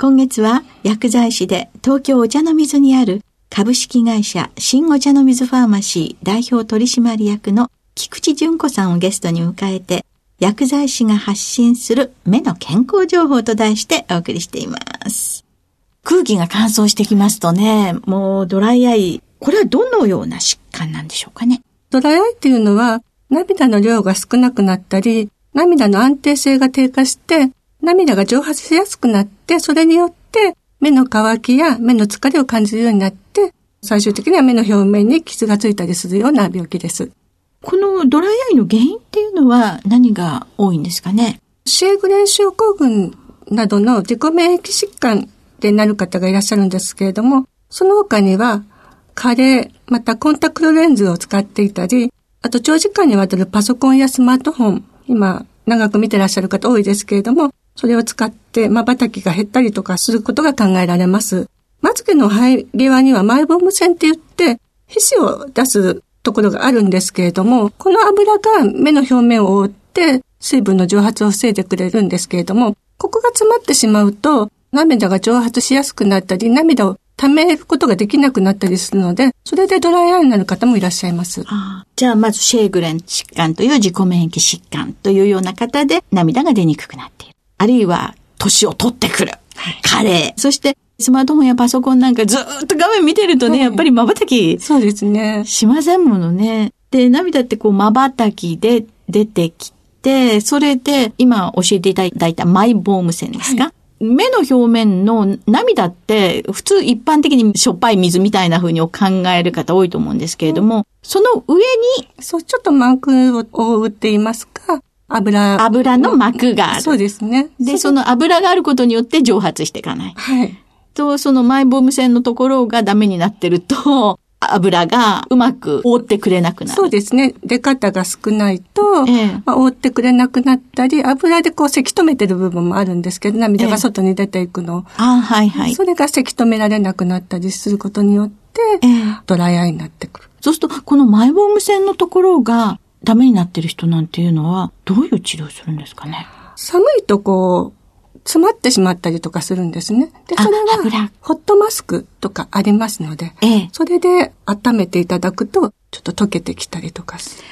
今月は薬剤師で東京お茶の水にある株式会社新お茶の水ファーマシー代表取締役の菊池淳子さんをゲストに迎えて薬剤師が発信する目の健康情報と題してお送りしています。空気が乾燥してきますとね、もうドライアイ、これはどのような疾患なんでしょうかね？ドライアイっていうのは涙の量が少なくなったり、涙の安定性が低下して、涙が蒸発しやすくなって、それによって目の乾きや目の疲れを感じるようになって、最終的には目の表面に傷がついたりするような病気です。このドライアイの原因っていうのは何が多いんですかね？シェーグレン症候群などの自己免疫疾患でなる方がいらっしゃるんですけれども、その他には、加齢、またコンタクトレンズを使っていたり、あと長時間にわたるパソコンやスマートフォン、今長く見てらっしゃる方多いですけれども、それを使って瞬きが減ったりとかすることが考えられます。まつげの生え際にはマイボーム線って言って、皮脂を出すところがあるんですけれども、この油が目の表面を覆って水分の蒸発を防いでくれるんですけれども、ここが詰まってしまうと、涙が蒸発しやすくなったり、涙を溜めることができなくなったりするので、それでドライアイになる方もいらっしゃいます。じゃあ、まずシェーグレン疾患という自己免疫疾患というような方で涙が出にくくなっている。あるいは、年を取ってくる。はい、加齢。そして、スマートフォンやパソコンなんかずっと画面見てるとね、はい、やっぱり瞬き。そうですね。しませんものね。で、涙ってこう瞬きで出てきて、それで今教えていただいたマイボーム線ですか、はい目の表面の涙って普通一般的にしょっぱい水みたいな風に考える方多いと思うんですけれども、うん、その上に、そう、ちょっと膜を覆っていますか、油。油の膜がある。そうですね。で、その油があることによって蒸発していかない。はい。と、そのマイボーム線のところがダメになってると、油がうまく覆ってくれなくなる。そうですね。出方が少ないと、ええ、まあ、覆ってくれなくなったり、油でこうせき止めてる部分もあるんですけど、涙が外に出ていくの。え、あはいはい。それがせき止められなくなったりすることによって、ドライアイになってくる。そうすると、このマイボーム線のところがダメになってる人なんていうのは、どういう治療をするんですかね？寒いとこう、詰まってしまったりとかするんですね。で、それは、ホットマスクとかありますので、ええ、それで温めていただくと、ちょっと溶けてきたりとかする。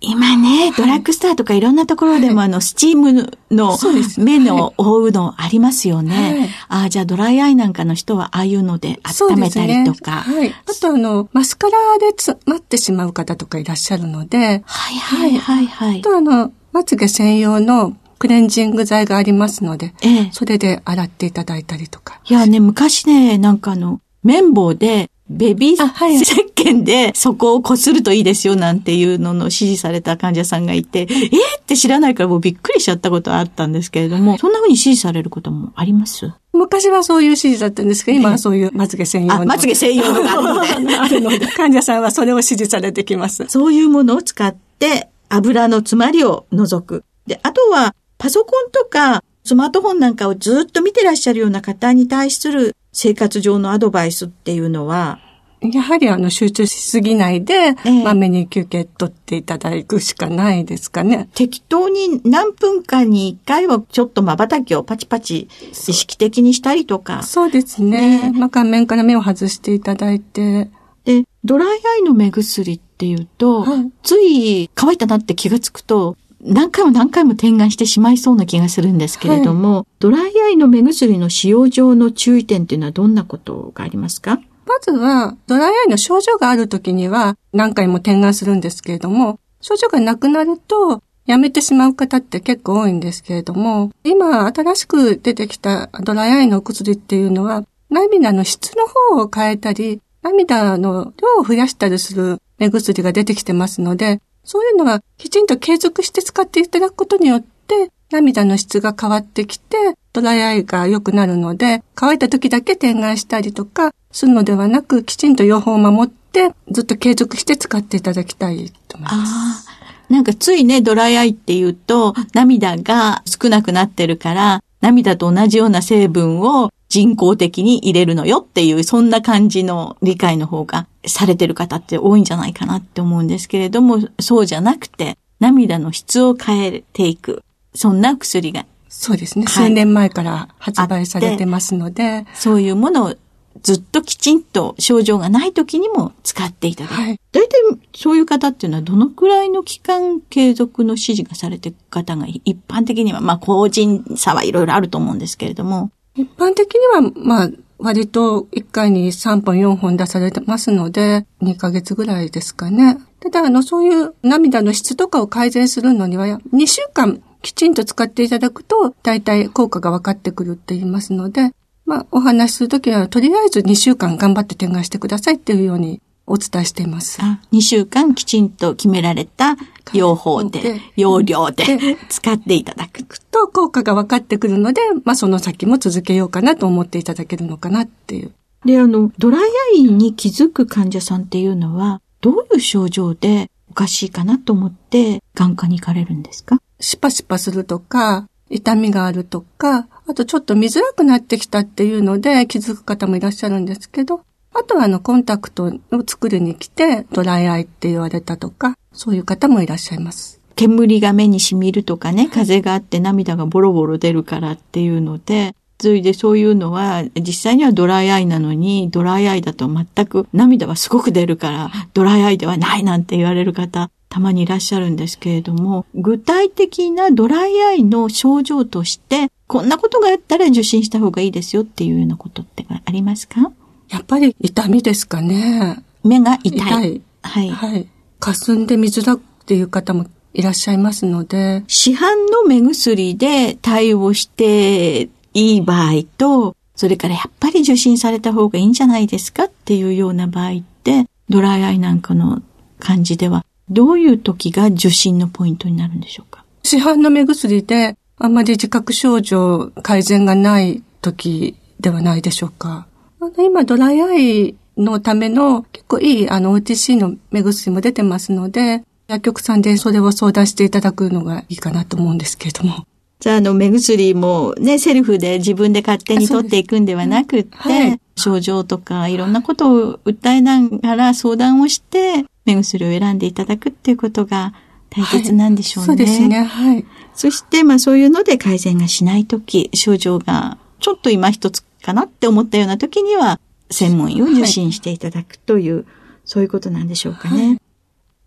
今ね、ドラッグストアとかいろんなところでも、あの、スチームの目の覆うのありますよね。ああ、じゃあドライアイなんかの人はああいうので温めたりとか。はい。あとあの、マスカラで詰まってしまう方とかいらっしゃるので。はいはいはいはい。あとあの、まつげ専用のクレンジング剤がありますので、ええ、それで洗っていただいたりとか。いやね、昔ね、なんかあの、綿棒で、ベビー石鹸でそこをこするといいですよなんていうのの指示された患者さんがいて、えー、って知らないからもうびっくりしちゃったことはあったんですけれども、そんな風に指示されることもあります？昔はそういう指示だったんですけど、今はそういうまつげ専用の。まつげ専用のが。あるので、患者さんはそれを指示されてきます。そういうものを使って油の詰まりを除く。で、あとはパソコンとかスマートフォンなんかをずっと見てらっしゃるような方に対する生活上のアドバイスっていうのは？やはりあの集中しすぎないで、ええまめに休憩取っていただくしかないですかね。適当に何分間に1回はちょっと瞬きをパチパチ意識的にしたりとか。そうですね。ねまあ、顔面から目を外していただいて、で、ドライアイの目薬っていうと、はいつい乾いたなって気がつくと、何回も何回も点眼してしまいそうな気がするんですけれども、ドライアイの目薬の使用上の注意点っていうのはどんなことがありますか？まずは、ドライアイの症状がある時には何回も点眼するんですけれども、症状がなくなると、やめてしまう方って結構多いんですけれども、今新しく出てきたドライアイのお薬っていうのは、涙の質の方を変えたり、涙の量を増やしたりする目薬が出てきてますので、そういうのはきちんと継続して使っていただくことによって、涙の質が変わってきて、ドライアイが良くなるので、乾いた時だけ点眼したりとかするのではなく、きちんと予報を守って、ずっと継続して使っていただきたいと思います。なんかついね、ドライアイっていうと、涙が少なくなってるから、涙と同じような成分を人工的に入れるのよっていう、そんな感じの理解の方がされてる方って多いんじゃないかなって思うんですけれども、そうじゃなくて、涙の質を変えていく。そんな薬が、そうですね。はい数年前から発売されてますので、そういうものをずっときちんと症状がない時にも使っていただく。はい。大体そういう方っていうのはどのくらいの期間継続の指示がされている方が一般的には、まあ個人差はいろいろあると思うんですけれども、一般的には、まあ、割と1回に3本4本出されてますので、2ヶ月ぐらいですかね。ただ、あの、そういう涙の質とかを改善するのには、2週間きちんと使っていただくと、大体効果が分かってくるって言いますので、まあ、お話しするときは、とりあえず2週間頑張って展開してくださいっていうようにお伝えしています。2週間きちんと決められた用法でで、用量でで使っていただく。と効果が分かってくるので、まあ、その先も続けようかなと思っていただけるのかなっていう。で、あの、ドライアイに気づく患者さんっていうのは、どういう症状でおかしいかなと思って眼科に行かれるんですか？シパシパするとか、痛みがあるとか、あとちょっと見づらくなってきたっていうので気づく方もいらっしゃるんですけど、あとはあのコンタクトを作りに来てドライアイって言われたとか、そういう方もいらっしゃいます。煙が目に染みるとかね、風があって涙がボロボロ出るからっていうので、それでそういうのは、実際にはドライアイなのに、ドライアイだと全く涙はすごく出るから、ドライアイではないなんて言われる方、たまにいらっしゃるんですけれども、具体的なドライアイの症状として、こんなことがあったら受診した方がいいですよっていうようなことってありますか？やっぱり痛みですかね。目が痛い。痛い。はい。はい。霞んで見づらっていう方もいらっしゃいますので、市販の目薬で対応していい場合と、それからやっぱり受診された方がいいんじゃないですかっていうような場合って、ドライアイなんかの感じでは、どういう時が受診のポイントになるんでしょうか？市販の目薬であまり自覚症状改善がない時ではないでしょうか？あの今ドライアイのための結構いいあの OTC の目薬も出てますので、薬局さんでそれを相談していただくのがいいかなと思うんですけれども。じゃあ、あの、目薬もね、セルフで自分で勝手に取っていくんではなくって、はい症状とかいろんなことを訴えながら相談をして、目薬を選んでいただくっていうことが大切なんでしょうね。そうですね。はい。そして、まあそういうので改善がしないとき、症状がちょっと今一つかなって思ったようなときには、専門医を受診していただくという、そういうことなんでしょうかね。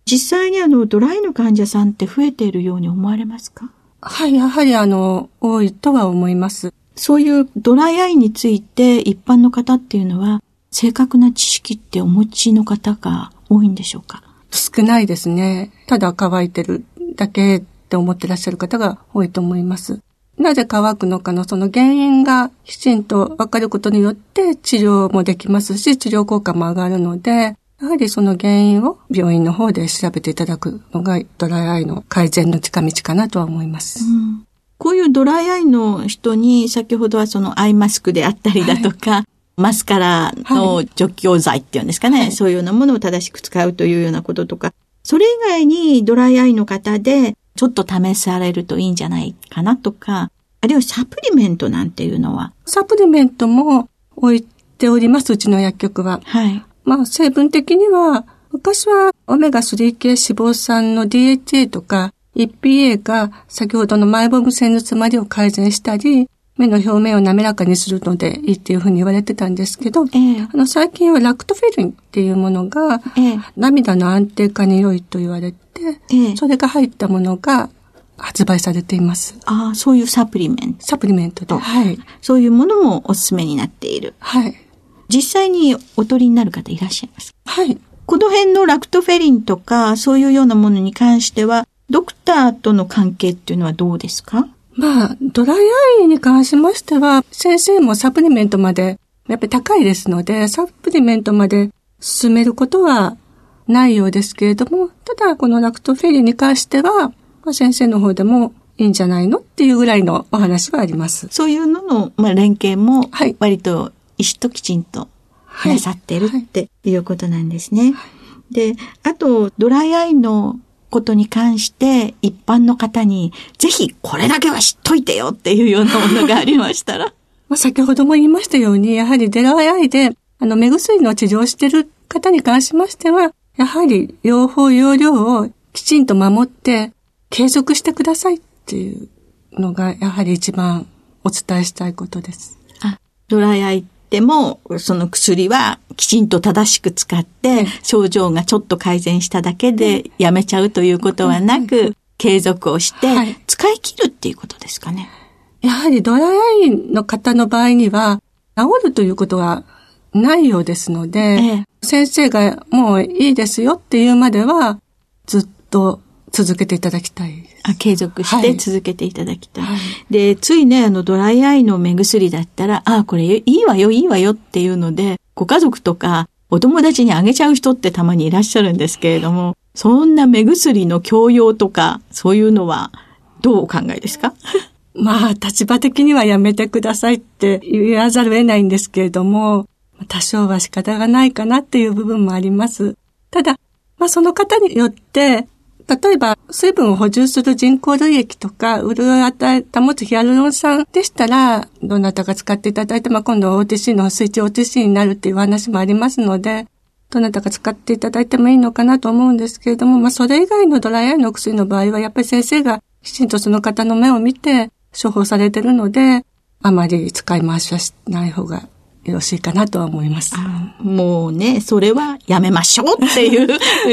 実際にあの、ドライの患者さんって増えているように思われますか？はい、やはりあの、多いとは思います。そういうドライアイについて一般の方っていうのは、正確な知識ってお持ちの方が多いんでしょうか？少ないですね。ただ乾いてるだけって思ってらっしゃる方が多いと思います。なぜ乾くのかのその原因がきちんと分かることによって治療もできますし、治療効果も上がるので、やはりその原因を病院の方で調べていただくのがドライアイの改善の近道かなとは思います。こういうドライアイの人に、先ほどはそのアイマスクであったりだとか、マスカラの除去剤っていうんですかね、はい。そういうようなものを正しく使うというようなこととか、それ以外にドライアイの方でちょっと試されるといいんじゃないかなとか、あるいはサプリメントなんていうのは、サプリメントも置いております、うちの薬局は。はい。まあ成分的には、昔はオメガ3系脂肪酸の DHA とか EPA が先ほどのマイボム線の詰まりを改善したり、目の表面を滑らかにするのでいいっていうふうに言われてたんですけど、えー、あの最近はラクトフェリンっていうものが、えー、涙の安定化に良いと言われて、えー、それが入ったものが発売されています。ああ、そういうサプリメント。サプリメントと。はい。そういうものもおすすめになっている。はい。実際にお取りになる方いらっしゃいますはい。この辺のラクトフェリンとか、そういうようなものに関しては、ドクターとの関係っていうのはどうですか？まあ、ドライアイに関しましては、先生もサプリメントまで、やっぱり高いですので、サプリメントまで進めることはないようですけれども、ただ、このラクトフェリンに関しては、まあ、先生の方でもいいんじゃないのっていうぐらいのお話はあります。そういうのの、まあ、連携も、割と医師ときちんとなさってるっていうことなんですね。はい、で、あと、ドライアイのことに関して一般の方にぜひこれだけは知っといてよっていうようなものがありましたら。まあ先ほども言いましたように、やはりデラアイで、あの、目薬の治療をしている方に関しましては、やはり用法用量をきちんと守って継続してくださいっていうのが、やはり一番お伝えしたいことです。あ、ドライアイでも、その薬はきちんと正しく使って、症状がちょっと改善しただけでやめちゃうということはなく、継続をして、使い切るっていうことですかね。やはりドライアイの方の場合には、治るということはないようですので、ええ、先生がもういいですよっていうまでは、ずっと続けていただきたい。あ継続して続けていただきたい。はい、で、ついね、あの、ドライアイの目薬だったら、あ、これいいわよ、いいわよっていうので、ご家族とかお友達にあげちゃう人ってたまにいらっしゃるんですけれども、そんな目薬の強要とか、そういうのはどうお考えですか？まあ、立場的にはやめてくださいって言わざるを得ないんですけれども、多少は仕方がないかなっていう部分もあります。ただ、まあその方によって例えば、水分を補充する人工類液とか、潤いを与え、保つヒアルロン酸でしたら、どなたか使っていただいて、まあ、今度 OTC のスイッチ OTC になるっていう話もありますので、どなたか使っていただいてもいいのかなと思うんですけれども、まあ、それ以外のドライアイのお薬の場合は、やっぱり先生がきちんとその方の目を見て処方されてるので、あまり使い回しはしない方がよろしいかなとは思います。もうね、それはやめましょうっていう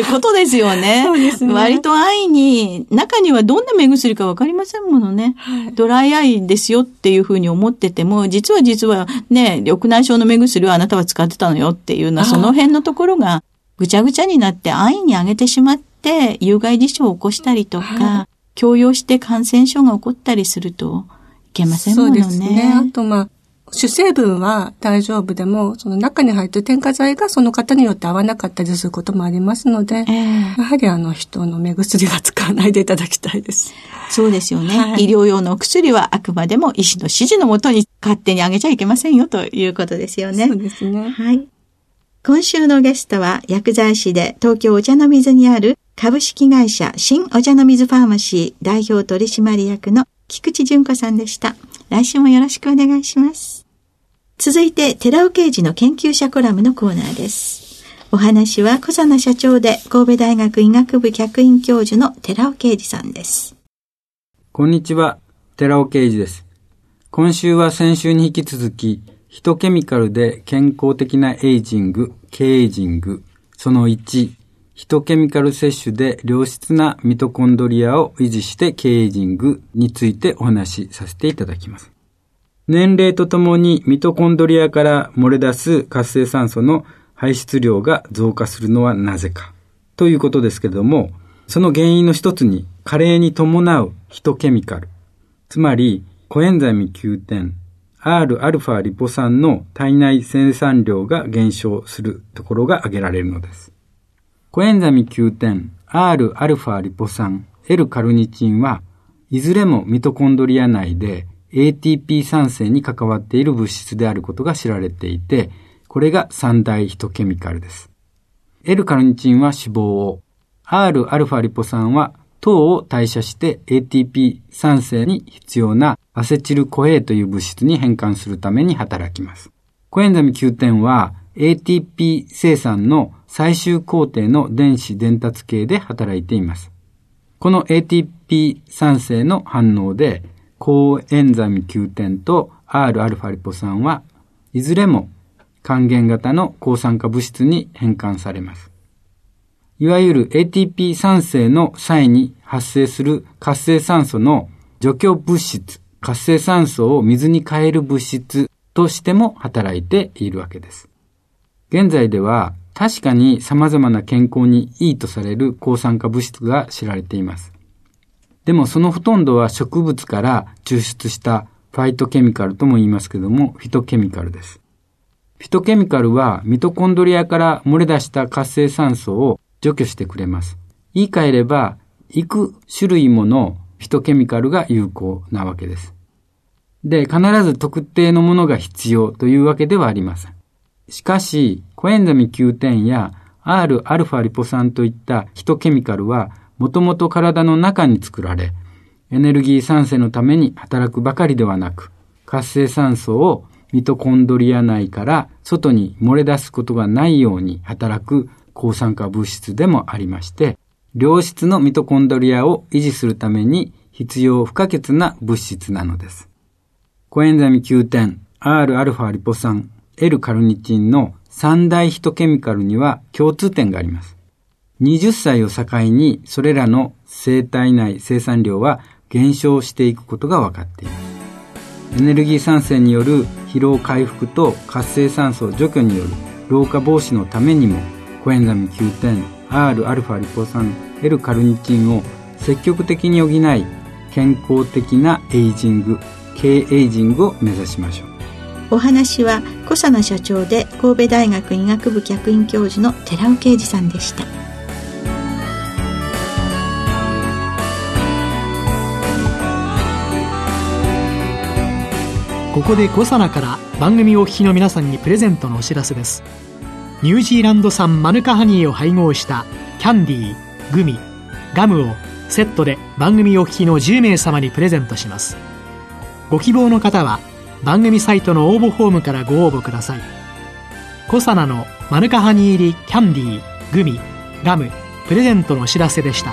ことですよね。そうですね。割と安易に、中にはどんな目薬かわかりませんものね。はい、ドライアイですよっていうふうに思ってても、実は実はね、緑内障の目薬をあなたは使ってたのよっていうような、その辺のところがぐちゃぐちゃになって安易に上げてしまって、有害事象を起こしたりとか、はい、強要して感染症が起こったりすると、いけませんものね。そうですね。あとまあ、主成分は大丈夫でも、その中に入ってる添加剤がその方によって合わなかったりすることもありますので、えー、やはりあの人の目薬は使わないでいただきたいです。そうですよね、はい、医療用のお薬はあくまでも医師の指示のもとに勝手にあげちゃいけませんよということですよね。そうですね。はい。今週のゲストは薬剤師で東京お茶の水にある株式会社新お茶の水ファーマシー代表取締役の菊池淳子さんでした。来週もよろしくお願いします。続いて、寺尾啓二の研究者コラムのコーナーです。お話は小佐奈社長で神戸大学医学部客員教授の寺尾啓二さんです。こんにちは、寺尾啓二です。今週は先週に引き続き、ヒトケミカルで健康的なエイジング、経エイジング、その1、ヒトケミカル摂取で良質なミトコンドリアを維持してケイジングについてお話しさせていただきます。年齢とともにミトコンドリアから漏れ出す活性酸素の排出量が増加するのはなぜかということですけれども、その原因の一つに加齢に伴うヒトケミカル、つまりコエンザイム Q10、Rα リポ酸の体内生産量が減少するところが挙げられるのです。コエンザミ Q10、Rα リポ酸、L カルニチンはいずれもミトコンドリア内で ATP 酸性に関わっている物質であることが知られていて、これが三大ヒトケミカルです。L カルニチンは脂肪を、Rα リポ酸は糖を代謝して ATP 酸性に必要なアセチルコエという物質に変換するために働きます。コエンザミ Q10 は ATP 生産の最終工程の電子伝達系で働いています。この ATP 酸性の反応で、抗エンザミ Q10 と Rα リポ酸はいずれも還元型の抗酸化物質に変換されます。いわゆる ATP 酸性の際に発生する活性酸素の除去物質、活性酸素を水に変える物質としても働いているわけです。現在では確かに様々な健康にいいとされる抗酸化物質が知られています。でもそのほとんどは植物から抽出したファイトケミカルとも言いますけども、フィトケミカルです。フィトケミカルはミトコンドリアから漏れ出した活性酸素を除去してくれます。言い換えれば、幾種類ものフィトケミカルが有効なわけです。で、必ず特定のものが必要というわけではありません。しかし、コエンザミ Q10 や Rα リポ酸といったヒトケミカルは、もともと体の中に作られ、エネルギー産生のために働くばかりではなく、活性酸素をミトコンドリア内から外に漏れ出すことがないように働く抗酸化物質でもありまして、良質のミトコンドリアを維持するために必要不可欠な物質なのです。コエンザミ Q10、Rα リポ酸、L カルニチンの三大ヒトケミカルには共通点があります。20歳を境にそれらの生体内生産量は減少していくことが分かっています。エネルギー産生による疲労回復と活性酸素除去による老化防止のためにもコエンザミ Q10、 R-α リポ酸、L カルニチンを積極的に補い健康的なエイジング、経エイジングを目指しましょう。お話は小佐奈社長で神戸大学医学部客員教授の寺尾啓二さんでした。ここでコサナから番組お聞きの皆さんにプレゼントのお知らせです。ニュージーランド産マヌカハニーを配合したキャンディー、グミ、ガムをセットで番組お聞きの10名様にプレゼントします。ご希望の方は番組サイトの応募フォームからご応募ください。コサナのマヌカハニー入りキャンディー、グミ、ガムプレゼントのお知らせでした。